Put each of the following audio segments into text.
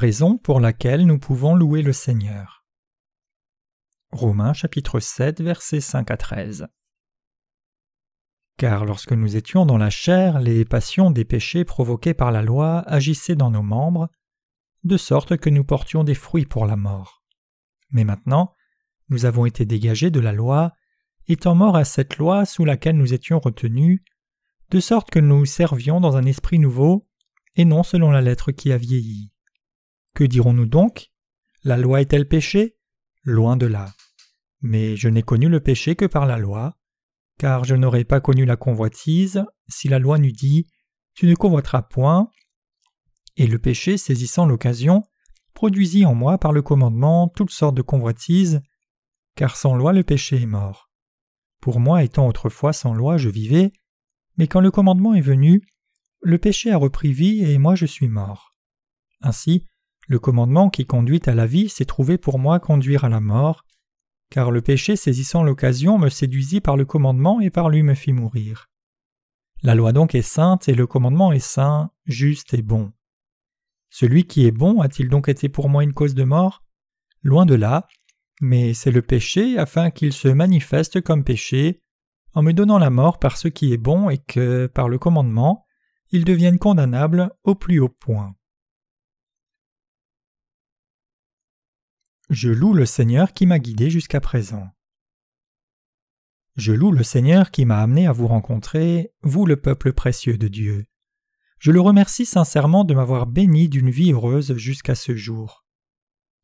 raison pour laquelle nous pouvons louer le Seigneur. Romains chapitre 7 versets 5 à 13. Car lorsque nous étions dans la chair, les passions des péchés provoqués par la loi agissaient dans nos membres, de sorte que nous portions des fruits pour la mort. Mais maintenant, nous avons été dégagés de la loi, étant morts à cette loi sous laquelle nous étions retenus, de sorte que nous servions dans un esprit nouveau, et non selon la lettre qui a vieilli. Que dirons-nous donc? La loi est-elle péché Loin de là. Mais je n'ai connu le péché que par la loi, car je n'aurais pas connu la convoitise si la loi n'eût dit Tu ne convoiteras point. Et le péché, saisissant l'occasion, produisit en moi par le commandement toutes sortes de convoitises, car sans loi le péché est mort. Pour moi, étant autrefois sans loi, je vivais, mais quand le commandement est venu, le péché a repris vie et moi je suis mort. Ainsi, le commandement qui conduit à la vie s'est trouvé pour moi conduire à la mort, car le péché saisissant l'occasion me séduisit par le commandement et par lui me fit mourir. La loi donc est sainte et le commandement est saint, juste et bon. Celui qui est bon a-t-il donc été pour moi une cause de mort? Loin de là, mais c'est le péché afin qu'il se manifeste comme péché, en me donnant la mort par ce qui est bon et que, par le commandement, il devienne condamnable au plus haut point. Je loue le Seigneur qui m'a guidé jusqu'à présent. Je loue le Seigneur qui m'a amené à vous rencontrer, vous le peuple précieux de Dieu. Je le remercie sincèrement de m'avoir béni d'une vie heureuse jusqu'à ce jour.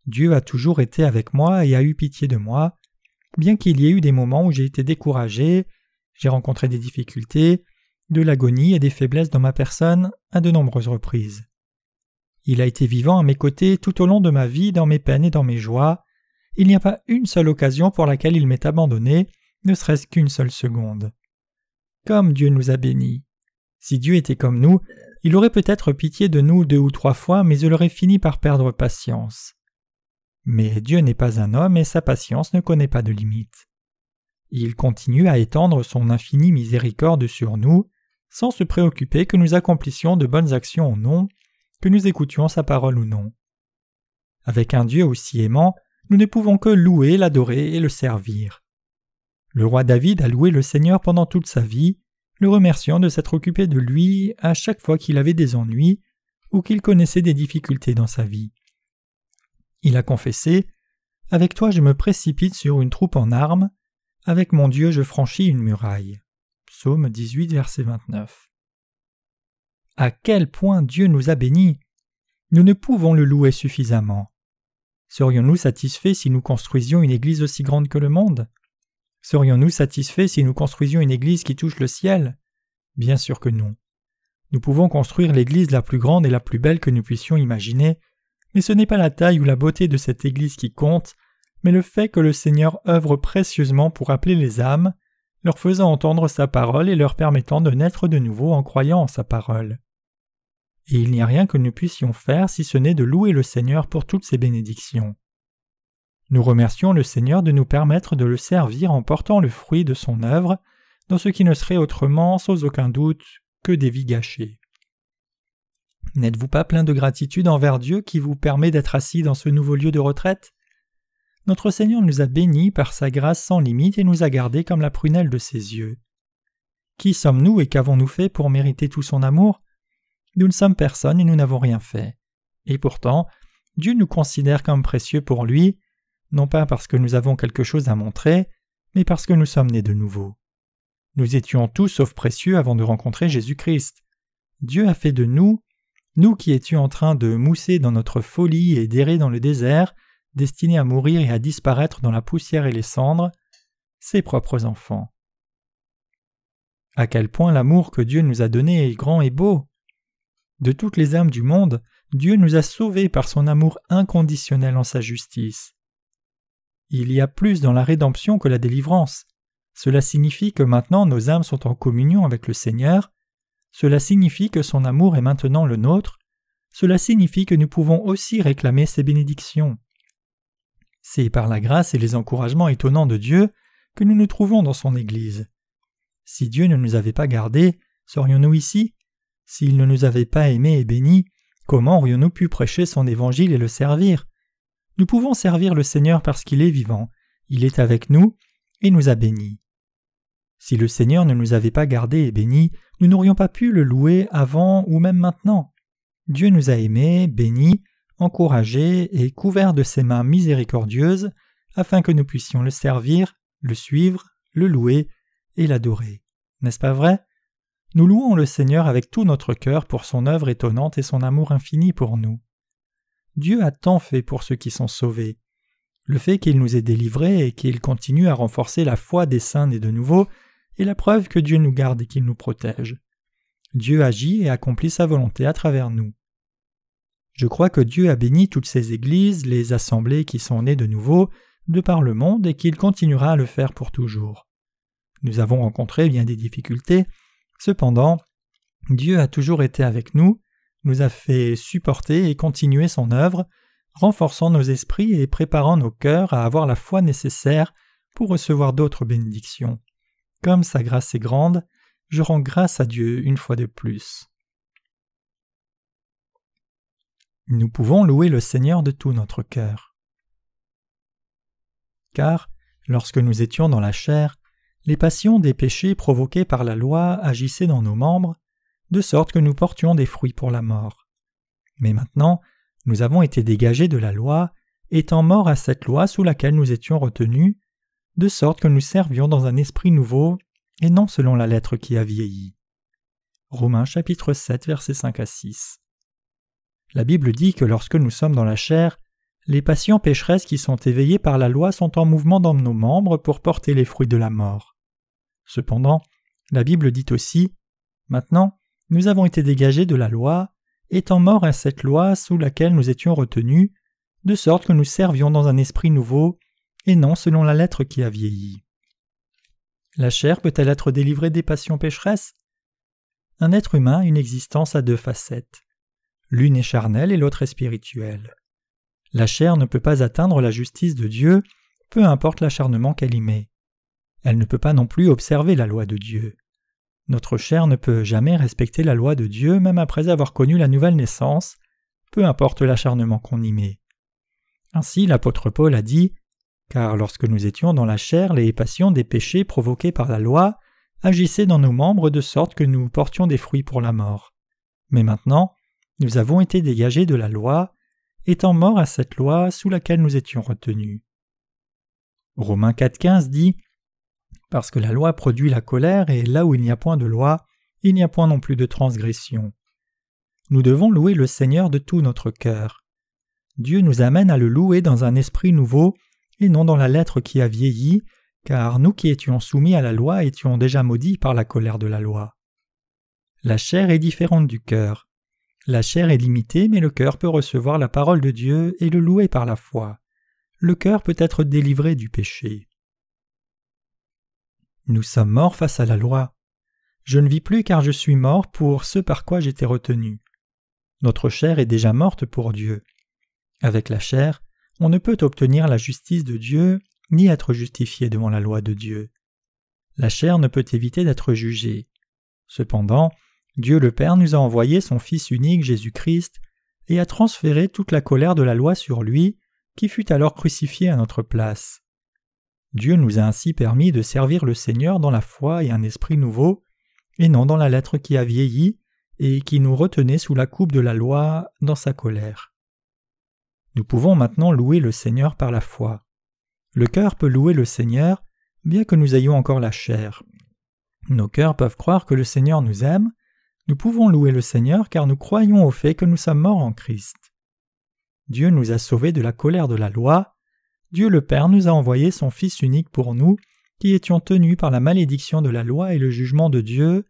Dieu a toujours été avec moi et a eu pitié de moi, bien qu'il y ait eu des moments où j'ai été découragé, j'ai rencontré des difficultés, de l'agonie et des faiblesses dans ma personne à de nombreuses reprises. Il a été vivant à mes côtés tout au long de ma vie, dans mes peines et dans mes joies. Il n'y a pas une seule occasion pour laquelle il m'est abandonné, ne serait-ce qu'une seule seconde. Comme Dieu nous a bénis. Si Dieu était comme nous, il aurait peut-être pitié de nous deux ou trois fois, mais il aurait fini par perdre patience. Mais Dieu n'est pas un homme et sa patience ne connaît pas de limite. Il continue à étendre son infinie miséricorde sur nous, sans se préoccuper que nous accomplissions de bonnes actions ou non, nous écoutions sa parole ou non. Avec un Dieu aussi aimant, nous ne pouvons que louer, l'adorer et le servir. Le roi David a loué le Seigneur pendant toute sa vie, le remerciant de s'être occupé de lui à chaque fois qu'il avait des ennuis ou qu'il connaissait des difficultés dans sa vie. Il a confessé Avec toi je me précipite sur une troupe en armes, avec mon Dieu je franchis une muraille. Psaume 18, verset 29 à quel point Dieu nous a bénis. Nous ne pouvons le louer suffisamment. Serions-nous satisfaits si nous construisions une église aussi grande que le monde? Serions-nous satisfaits si nous construisions une église qui touche le ciel? Bien sûr que non. Nous pouvons construire l'église la plus grande et la plus belle que nous puissions imaginer, mais ce n'est pas la taille ou la beauté de cette église qui compte, mais le fait que le Seigneur œuvre précieusement pour appeler les âmes, leur faisant entendre sa parole et leur permettant de naître de nouveau en croyant en sa parole et il n'y a rien que nous puissions faire si ce n'est de louer le Seigneur pour toutes ses bénédictions. Nous remercions le Seigneur de nous permettre de le servir en portant le fruit de son œuvre dans ce qui ne serait autrement, sans aucun doute, que des vies gâchées. N'êtes-vous pas plein de gratitude envers Dieu qui vous permet d'être assis dans ce nouveau lieu de retraite? Notre Seigneur nous a bénis par sa grâce sans limite et nous a gardés comme la prunelle de ses yeux. Qui sommes-nous et qu'avons-nous fait pour mériter tout son amour? Nous ne sommes personne et nous n'avons rien fait. Et pourtant, Dieu nous considère comme précieux pour lui, non pas parce que nous avons quelque chose à montrer, mais parce que nous sommes nés de nouveau. Nous étions tous sauf précieux avant de rencontrer Jésus-Christ. Dieu a fait de nous, nous qui étions en train de mousser dans notre folie et d'errer dans le désert, destinés à mourir et à disparaître dans la poussière et les cendres, ses propres enfants. À quel point l'amour que Dieu nous a donné est grand et beau. De toutes les âmes du monde, Dieu nous a sauvés par son amour inconditionnel en sa justice. Il y a plus dans la rédemption que la délivrance. Cela signifie que maintenant nos âmes sont en communion avec le Seigneur, cela signifie que son amour est maintenant le nôtre, cela signifie que nous pouvons aussi réclamer ses bénédictions. C'est par la grâce et les encouragements étonnants de Dieu que nous nous trouvons dans son Église. Si Dieu ne nous avait pas gardés, serions-nous ici s'il ne nous avait pas aimés et bénis, comment aurions-nous pu prêcher son évangile et le servir? Nous pouvons servir le Seigneur parce qu'il est vivant, il est avec nous et nous a bénis. Si le Seigneur ne nous avait pas gardés et bénis, nous n'aurions pas pu le louer avant ou même maintenant. Dieu nous a aimés, bénis, encouragés et couverts de ses mains miséricordieuses afin que nous puissions le servir, le suivre, le louer et l'adorer. N'est-ce pas vrai? Nous louons le Seigneur avec tout notre cœur pour son œuvre étonnante et son amour infini pour nous. Dieu a tant fait pour ceux qui sont sauvés. Le fait qu'il nous ait délivrés et qu'il continue à renforcer la foi des saints nés de nouveau est la preuve que Dieu nous garde et qu'il nous protège. Dieu agit et accomplit sa volonté à travers nous. Je crois que Dieu a béni toutes ces églises, les assemblées qui sont nées de nouveau, de par le monde et qu'il continuera à le faire pour toujours. Nous avons rencontré bien des difficultés, cependant, Dieu a toujours été avec nous, nous a fait supporter et continuer son œuvre, renforçant nos esprits et préparant nos cœurs à avoir la foi nécessaire pour recevoir d'autres bénédictions. Comme sa grâce est grande, je rends grâce à Dieu une fois de plus. Nous pouvons louer le Seigneur de tout notre cœur. Car, lorsque nous étions dans la chair, les passions des péchés provoqués par la loi agissaient dans nos membres, de sorte que nous portions des fruits pour la mort. Mais maintenant, nous avons été dégagés de la loi, étant morts à cette loi sous laquelle nous étions retenus, de sorte que nous servions dans un esprit nouveau et non selon la lettre qui a vieilli. Romains chapitre 7 versets 5 à 6. La Bible dit que lorsque nous sommes dans la chair, les passions pécheresses qui sont éveillées par la loi sont en mouvement dans nos membres pour porter les fruits de la mort. Cependant, la Bible dit aussi Maintenant, nous avons été dégagés de la loi, étant morts à cette loi sous laquelle nous étions retenus, de sorte que nous servions dans un esprit nouveau, et non selon la lettre qui a vieilli. La chair peut-elle être délivrée des passions pécheresses? Un être humain a une existence à deux facettes. L'une est charnelle et l'autre est spirituelle. La chair ne peut pas atteindre la justice de Dieu, peu importe l'acharnement qu'elle y met. Elle ne peut pas non plus observer la loi de Dieu. Notre chair ne peut jamais respecter la loi de Dieu même après avoir connu la nouvelle naissance, peu importe l'acharnement qu'on y met. Ainsi l'apôtre Paul a dit Car lorsque nous étions dans la chair, les passions des péchés provoqués par la loi agissaient dans nos membres de sorte que nous portions des fruits pour la mort. Mais maintenant, nous avons été dégagés de la loi, étant morts à cette loi sous laquelle nous étions retenus. Romains 4.15 dit Parce que la loi produit la colère, et là où il n'y a point de loi, il n'y a point non plus de transgression. Nous devons louer le Seigneur de tout notre cœur. Dieu nous amène à le louer dans un esprit nouveau, et non dans la lettre qui a vieilli, car nous qui étions soumis à la loi étions déjà maudits par la colère de la loi. La chair est différente du cœur. La chair est limitée, mais le cœur peut recevoir la parole de Dieu et le louer par la foi. Le cœur peut être délivré du péché. Nous sommes morts face à la loi. Je ne vis plus car je suis mort pour ce par quoi j'étais retenu. Notre chair est déjà morte pour Dieu. Avec la chair, on ne peut obtenir la justice de Dieu ni être justifié devant la loi de Dieu. La chair ne peut éviter d'être jugée. Cependant, Dieu le Père nous a envoyé son Fils unique Jésus-Christ et a transféré toute la colère de la loi sur lui, qui fut alors crucifié à notre place. Dieu nous a ainsi permis de servir le Seigneur dans la foi et un esprit nouveau, et non dans la lettre qui a vieilli et qui nous retenait sous la coupe de la loi dans sa colère. Nous pouvons maintenant louer le Seigneur par la foi. Le cœur peut louer le Seigneur, bien que nous ayons encore la chair. Nos cœurs peuvent croire que le Seigneur nous aime, nous pouvons louer le Seigneur car nous croyons au fait que nous sommes morts en Christ. Dieu nous a sauvés de la colère de la loi, Dieu le Père nous a envoyé son Fils unique pour nous, qui étions tenus par la malédiction de la loi et le jugement de Dieu,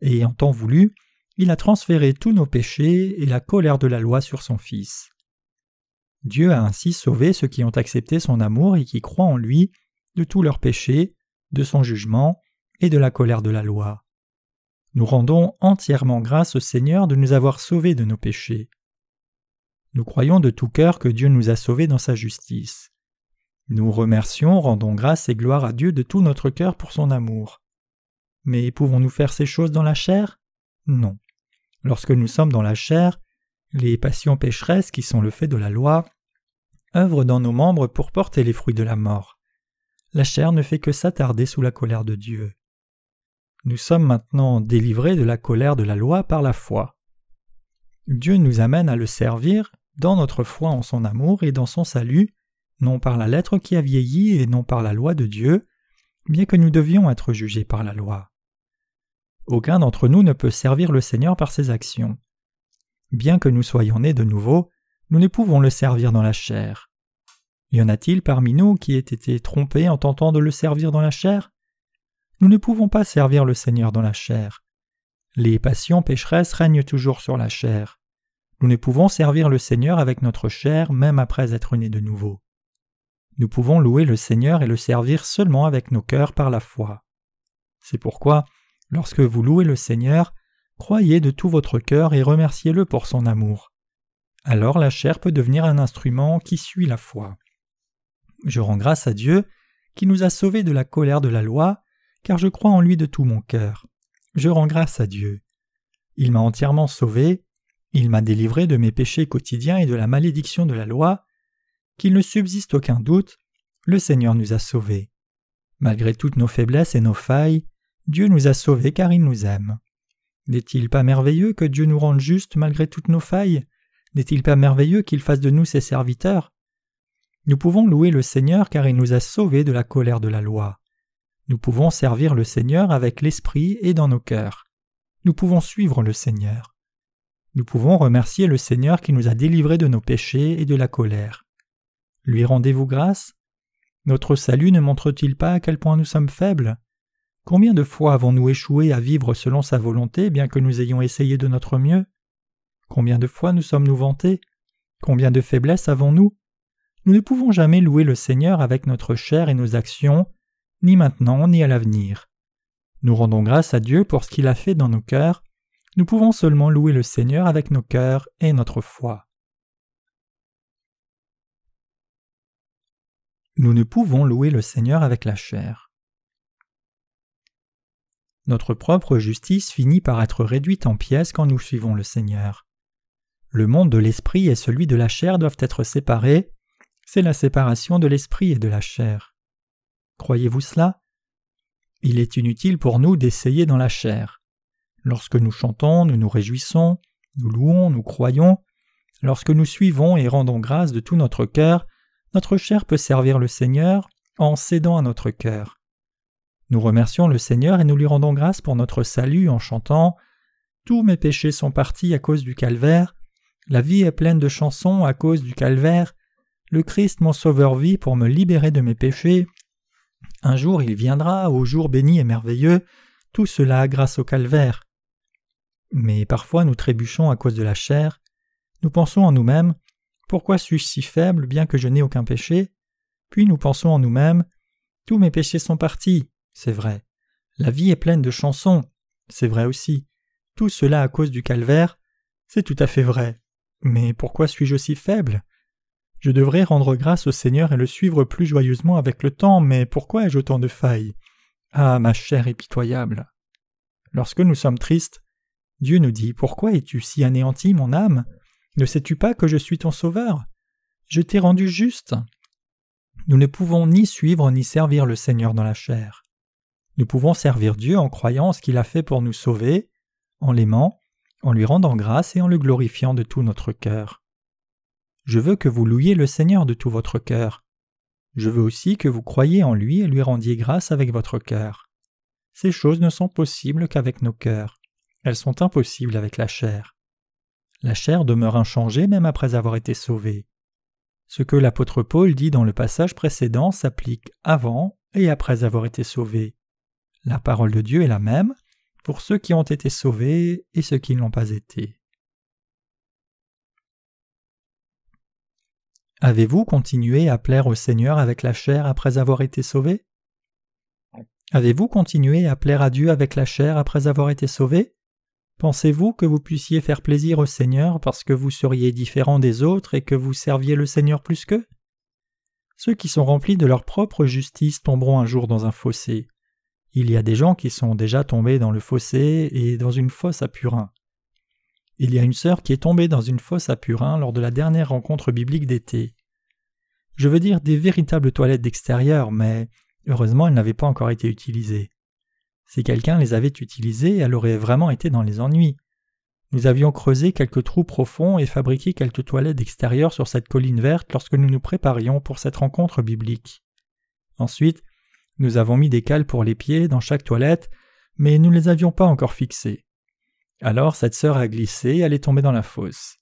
et en temps voulu, il a transféré tous nos péchés et la colère de la loi sur son Fils. Dieu a ainsi sauvé ceux qui ont accepté son amour et qui croient en lui de tous leurs péchés, de son jugement et de la colère de la loi. Nous rendons entièrement grâce au Seigneur de nous avoir sauvés de nos péchés. Nous croyons de tout cœur que Dieu nous a sauvés dans sa justice. Nous remercions, rendons grâce et gloire à Dieu de tout notre cœur pour son amour. Mais pouvons-nous faire ces choses dans la chair? Non. Lorsque nous sommes dans la chair, Les passions pécheresses qui sont le fait de la loi œuvrent dans nos membres pour porter les fruits de la mort. La chair ne fait que s'attarder sous la colère de Dieu. Nous sommes maintenant délivrés de la colère de la loi par la foi. Dieu nous amène à le servir dans notre foi en son amour et dans son salut, non par la lettre qui a vieilli et non par la loi de Dieu, bien que nous devions être jugés par la loi. Aucun d'entre nous ne peut servir le Seigneur par ses actions. Bien que nous soyons nés de nouveau, nous ne pouvons le servir dans la chair. Y en a-t-il parmi nous qui aient été trompés en tentant de le servir dans la chair? Nous ne pouvons pas servir le Seigneur dans la chair. Les passions pécheresses règnent toujours sur la chair. Nous ne pouvons servir le Seigneur avec notre chair même après être nés de nouveau. Nous pouvons louer le Seigneur et le servir seulement avec nos cœurs par la foi. C'est pourquoi Lorsque vous louez le Seigneur, croyez de tout votre cœur et remerciez-le pour son amour. Alors la chair peut devenir un instrument qui suit la foi. Je rends grâce à Dieu qui nous a sauvés de la colère de la loi, car je crois en lui de tout mon cœur. Je rends grâce à Dieu. Il m'a entièrement sauvé, il m'a délivré de mes péchés quotidiens et de la malédiction de la loi. Qu'il ne subsiste aucun doute, le Seigneur nous a sauvés. Malgré toutes nos faiblesses et nos failles, Dieu nous a sauvés car il nous aime. N'est-il pas merveilleux que Dieu nous rende justes malgré toutes nos failles? N'est-il pas merveilleux qu'il fasse de nous ses serviteurs? Nous pouvons louer le Seigneur car il nous a sauvés de la colère de la loi. Nous pouvons servir le Seigneur avec l'esprit et dans nos cœurs. Nous pouvons suivre le Seigneur. Nous pouvons remercier le Seigneur qui nous a délivrés de nos péchés et de la colère. Lui rendez-vous grâce? Notre salut ne montre-t-il pas à quel point nous sommes faibles? Combien de fois avons-nous échoué à vivre selon sa volonté bien que nous ayons essayé de notre mieux? Combien de fois nous sommes-nous vantés? Combien de faiblesses avons-nous? Nous ne pouvons jamais louer le Seigneur avec notre chair et nos actions, ni maintenant ni à l'avenir. Nous rendons grâce à Dieu pour ce qu'il a fait dans nos cœurs, nous pouvons seulement louer le Seigneur avec nos cœurs et notre foi. Nous ne pouvons louer le Seigneur avec la chair. Notre propre justice finit par être réduite en pièces quand nous suivons le Seigneur. Le monde de l'esprit et celui de la chair doivent être séparés, c'est la séparation de l'esprit et de la chair. Croyez-vous cela? Il est inutile pour nous d'essayer dans la chair. Lorsque nous chantons, nous nous réjouissons, nous louons, nous croyons, lorsque nous suivons et rendons grâce de tout notre cœur, notre chair peut servir le Seigneur en cédant à notre cœur. Nous remercions le Seigneur et nous lui rendons grâce pour notre salut en chantant Tous mes péchés sont partis à cause du calvaire, la vie est pleine de chansons à cause du calvaire, le Christ mon sauveur vit pour me libérer de mes péchés. Un jour il viendra, au jour béni et merveilleux, tout cela grâce au calvaire. Mais parfois nous trébuchons à cause de la chair, nous pensons en nous-mêmes Pourquoi suis-je si faible bien que je n'ai aucun péché? Puis nous pensons en nous-mêmes Tous mes péchés sont partis, c'est vrai. La vie est pleine de chansons, c'est vrai aussi. Tout cela à cause du calvaire, c'est tout à fait vrai. Mais pourquoi suis-je aussi faible? Je devrais rendre grâce au Seigneur et le suivre plus joyeusement avec le temps, mais pourquoi ai-je autant de failles? Ah, ma chère et pitoyable! Lorsque nous sommes tristes, Dieu nous dit Pourquoi es-tu si anéanti, mon âme? Ne sais-tu pas que je suis ton sauveur? Je t'ai rendu juste. Nous ne pouvons ni suivre ni servir le Seigneur dans la chair. Nous pouvons servir Dieu en croyant ce qu'il a fait pour nous sauver, en l'aimant, en lui rendant grâce et en le glorifiant de tout notre cœur. Je veux que vous louiez le Seigneur de tout votre cœur. Je veux aussi que vous croyiez en lui et lui rendiez grâce avec votre cœur. Ces choses ne sont possibles qu'avec nos cœurs. Elles sont impossibles avec la chair. La chair demeure inchangée même après avoir été sauvée. Ce que l'apôtre Paul dit dans le passage précédent s'applique avant et après avoir été sauvé. La parole de Dieu est la même pour ceux qui ont été sauvés et ceux qui ne l'ont pas été. Avez-vous continué à plaire au Seigneur avec la chair après avoir été sauvé Avez-vous continué à plaire à Dieu avec la chair après avoir été sauvé Pensez-vous que vous puissiez faire plaisir au Seigneur parce que vous seriez différent des autres et que vous serviez le Seigneur plus qu'eux? Ceux qui sont remplis de leur propre justice tomberont un jour dans un fossé. Il y a des gens qui sont déjà tombés dans le fossé et dans une fosse à purin. Il y a une sœur qui est tombée dans une fosse à Purin lors de la dernière rencontre biblique d'été. Je veux dire des véritables toilettes d'extérieur, mais heureusement elles n'avaient pas encore été utilisées. Si quelqu'un les avait utilisées, elle aurait vraiment été dans les ennuis. Nous avions creusé quelques trous profonds et fabriqué quelques toilettes d'extérieur sur cette colline verte lorsque nous nous préparions pour cette rencontre biblique. Ensuite, nous avons mis des cales pour les pieds dans chaque toilette, mais nous ne les avions pas encore fixées. Alors cette sœur a glissé et elle est tombée dans la fosse.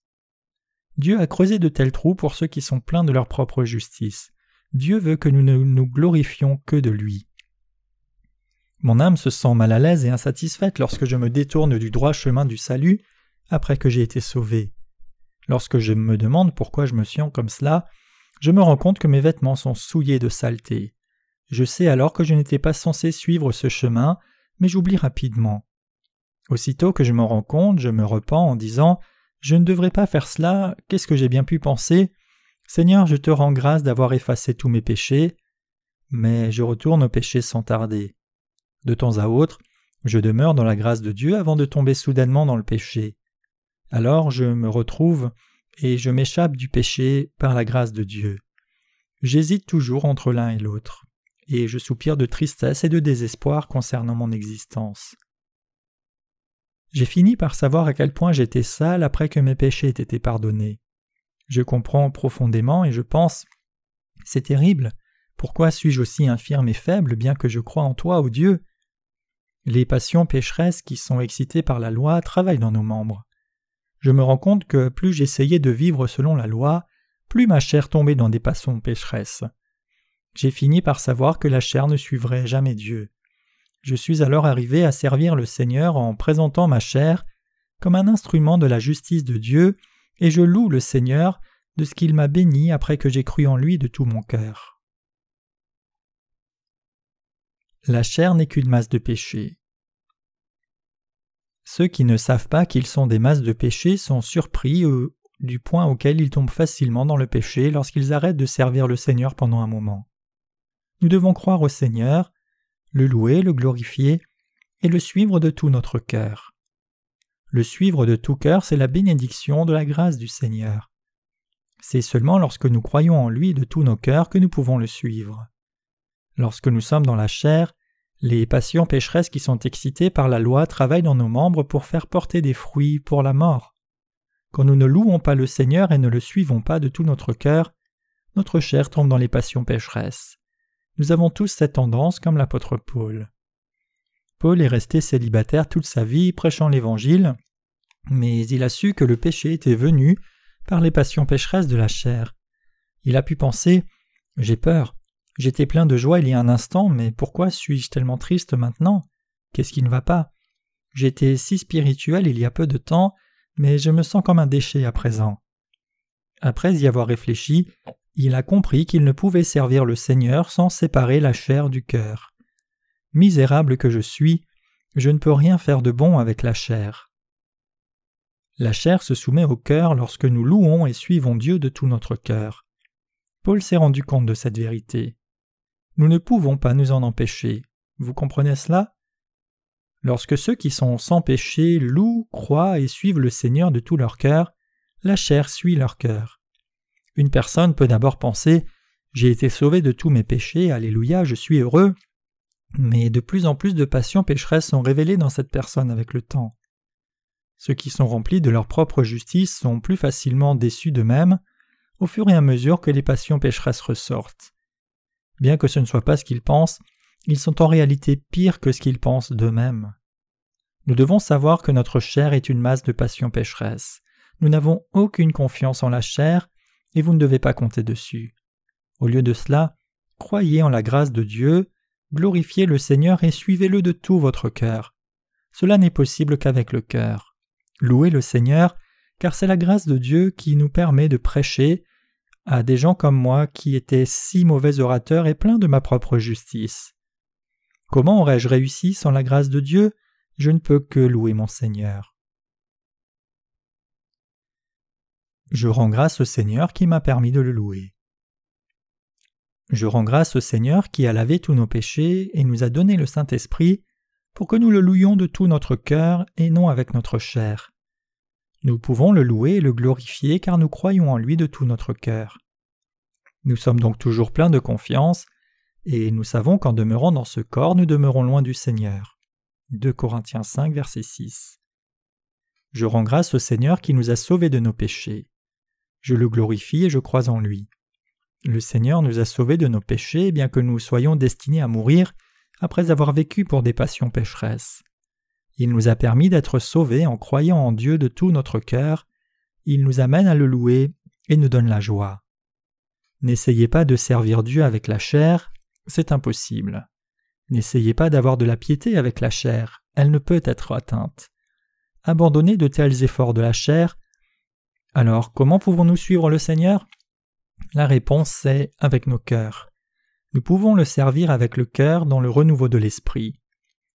Dieu a creusé de tels trous pour ceux qui sont pleins de leur propre justice. Dieu veut que nous ne nous glorifions que de lui. Mon âme se sent mal à l'aise et insatisfaite lorsque je me détourne du droit chemin du salut après que j'ai été sauvé. Lorsque je me demande pourquoi je me sens comme cela, je me rends compte que mes vêtements sont souillés de saleté. Je sais alors que je n'étais pas censé suivre ce chemin, mais j'oublie rapidement. Aussitôt que je m'en rends compte, je me repens en disant Je ne devrais pas faire cela, qu'est-ce que j'ai bien pu penser? Seigneur, je te rends grâce d'avoir effacé tous mes péchés. Mais je retourne au péché sans tarder. De temps à autre, je demeure dans la grâce de Dieu avant de tomber soudainement dans le péché. Alors je me retrouve et je m'échappe du péché par la grâce de Dieu. J'hésite toujours entre l'un et l'autre, et je soupire de tristesse et de désespoir concernant mon existence. J'ai fini par savoir à quel point j'étais sale après que mes péchés aient été pardonnés. Je comprends profondément et je pense C'est terrible, pourquoi suis-je aussi infirme et faible bien que je crois en toi, ô Dieu? Les passions pécheresses qui sont excitées par la loi travaillent dans nos membres. Je me rends compte que plus j'essayais de vivre selon la loi, plus ma chair tombait dans des passions pécheresses. J'ai fini par savoir que la chair ne suivrait jamais Dieu. Je suis alors arrivé à servir le Seigneur en présentant ma chair comme un instrument de la justice de Dieu, et je loue le Seigneur de ce qu'il m'a béni après que j'ai cru en lui de tout mon cœur. La chair n'est qu'une masse de péché. Ceux qui ne savent pas qu'ils sont des masses de péché sont surpris du point auquel ils tombent facilement dans le péché lorsqu'ils arrêtent de servir le Seigneur pendant un moment. Nous devons croire au Seigneur, le louer, le glorifier, et le suivre de tout notre cœur. Le suivre de tout cœur, c'est la bénédiction de la grâce du Seigneur. C'est seulement lorsque nous croyons en lui de tous nos cœurs que nous pouvons le suivre. Lorsque nous sommes dans la chair, les passions pécheresses qui sont excitées par la loi travaillent dans nos membres pour faire porter des fruits pour la mort. Quand nous ne louons pas le Seigneur et ne le suivons pas de tout notre cœur, notre chair tombe dans les passions pécheresses. Nous avons tous cette tendance comme l'apôtre Paul. Paul est resté célibataire toute sa vie prêchant l'Évangile, mais il a su que le péché était venu par les passions pécheresses de la chair. Il a pu penser J'ai peur, j'étais plein de joie il y a un instant, mais pourquoi suis-je tellement triste maintenant? Qu'est-ce qui ne va pas? J'étais si spirituel il y a peu de temps, mais je me sens comme un déchet à présent. Après y avoir réfléchi, il a compris qu'il ne pouvait servir le Seigneur sans séparer la chair du cœur. Misérable que je suis, je ne peux rien faire de bon avec la chair. La chair se soumet au cœur lorsque nous louons et suivons Dieu de tout notre cœur. Paul s'est rendu compte de cette vérité. Nous ne pouvons pas nous en empêcher. Vous comprenez cela? Lorsque ceux qui sont sans péché louent, croient et suivent le Seigneur de tout leur cœur, la chair suit leur cœur. Une personne peut d'abord penser J'ai été sauvé de tous mes péchés, Alléluia, je suis heureux. Mais de plus en plus de passions pécheresses sont révélées dans cette personne avec le temps. Ceux qui sont remplis de leur propre justice sont plus facilement déçus d'eux-mêmes au fur et à mesure que les passions pécheresses ressortent. Bien que ce ne soit pas ce qu'ils pensent, ils sont en réalité pires que ce qu'ils pensent d'eux-mêmes. Nous devons savoir que notre chair est une masse de passions pécheresses. Nous n'avons aucune confiance en la chair et vous ne devez pas compter dessus. Au lieu de cela, croyez en la grâce de Dieu, glorifiez le Seigneur et suivez-le de tout votre cœur. Cela n'est possible qu'avec le cœur. Louez le Seigneur, car c'est la grâce de Dieu qui nous permet de prêcher à des gens comme moi qui étaient si mauvais orateurs et pleins de ma propre justice. Comment aurais-je réussi sans la grâce de Dieu? Je ne peux que louer mon Seigneur. Je rends grâce au Seigneur qui m'a permis de le louer. Je rends grâce au Seigneur qui a lavé tous nos péchés et nous a donné le Saint-Esprit pour que nous le louions de tout notre cœur et non avec notre chair. Nous pouvons le louer et le glorifier car nous croyons en lui de tout notre cœur. Nous sommes donc toujours pleins de confiance, et nous savons qu'en demeurant dans ce corps, nous demeurons loin du Seigneur. 2 Corinthiens 5, verset 6. Je rends grâce au Seigneur qui nous a sauvés de nos péchés. Je le glorifie et je crois en lui. Le Seigneur nous a sauvés de nos péchés, bien que nous soyons destinés à mourir après avoir vécu pour des passions pécheresses. Il nous a permis d'être sauvés en croyant en Dieu de tout notre cœur. Il nous amène à le louer et nous donne la joie. N'essayez pas de servir Dieu avec la chair, c'est impossible. N'essayez pas d'avoir de la piété avec la chair, elle ne peut être atteinte. Abandonnez de tels efforts de la chair. Alors, comment pouvons-nous suivre le Seigneur? La réponse est avec nos cœurs. Nous pouvons le servir avec le cœur dans le renouveau de l'esprit.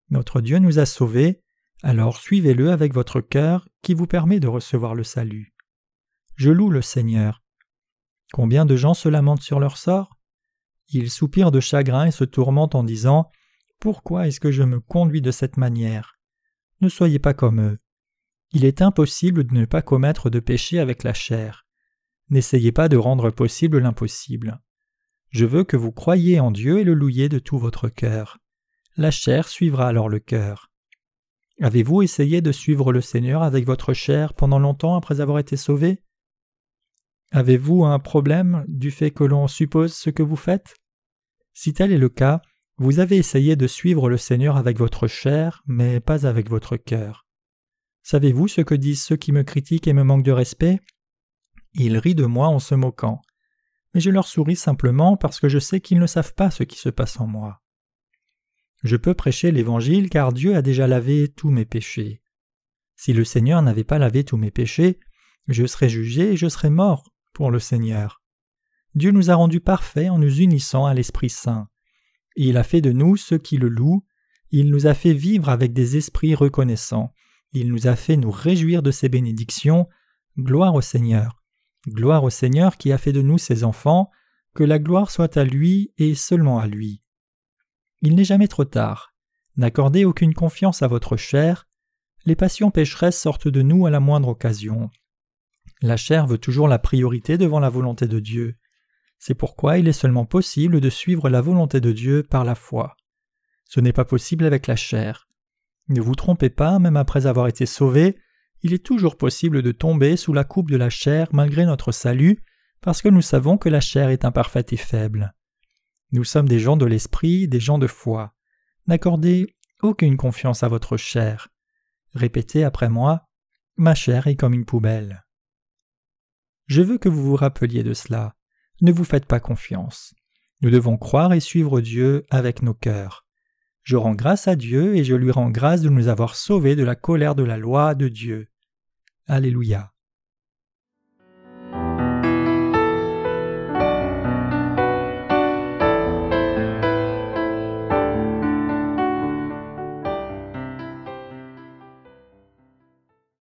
Notre Dieu nous a sauvés, alors suivez-le avec votre cœur qui vous permet de recevoir le salut. Je loue le Seigneur. Combien de gens se lamentent sur leur sort? Ils soupirent de chagrin et se tourmentent en disant Pourquoi est-ce que je me conduis de cette manière? Ne soyez pas comme eux. Il est impossible de ne pas commettre de péché avec la chair. N'essayez pas de rendre possible l'impossible. Je veux que vous croyiez en Dieu et le louiez de tout votre cœur. La chair suivra alors le cœur. Avez-vous essayé de suivre le Seigneur avec votre chair pendant longtemps après avoir été sauvé Avez-vous un problème du fait que l'on suppose ce que vous faites? Si tel est le cas, vous avez essayé de suivre le Seigneur avec votre chair, mais pas avec votre cœur. Savez-vous ce que disent ceux qui me critiquent et me manquent de respect? Ils rient de moi en se moquant. Mais je leur souris simplement parce que je sais qu'ils ne savent pas ce qui se passe en moi. Je peux prêcher l'Évangile car Dieu a déjà lavé tous mes péchés. Si le Seigneur n'avait pas lavé tous mes péchés, je serais jugé et je serais mort pour le Seigneur. Dieu nous a rendus parfaits en nous unissant à l'Esprit Saint. Il a fait de nous ceux qui le louent, il nous a fait vivre avec des esprits reconnaissants, il nous a fait nous réjouir de ses bénédictions. Gloire au Seigneur. Gloire au Seigneur qui a fait de nous ses enfants, que la gloire soit à lui et seulement à lui. Il n'est jamais trop tard. N'accordez aucune confiance à votre chair. Les passions pécheresses sortent de nous à la moindre occasion. La chair veut toujours la priorité devant la volonté de Dieu. C'est pourquoi il est seulement possible de suivre la volonté de Dieu par la foi. Ce n'est pas possible avec la chair. Ne vous trompez pas, même après avoir été sauvé, il est toujours possible de tomber sous la coupe de la chair malgré notre salut, parce que nous savons que la chair est imparfaite et faible. Nous sommes des gens de l'esprit, des gens de foi. N'accordez aucune confiance à votre chair. Répétez après moi Ma chair est comme une poubelle. Je veux que vous vous rappeliez de cela. Ne vous faites pas confiance. Nous devons croire et suivre Dieu avec nos cœurs. Je rends grâce à Dieu et je lui rends grâce de nous avoir sauvés de la colère de la loi de Dieu. Alléluia.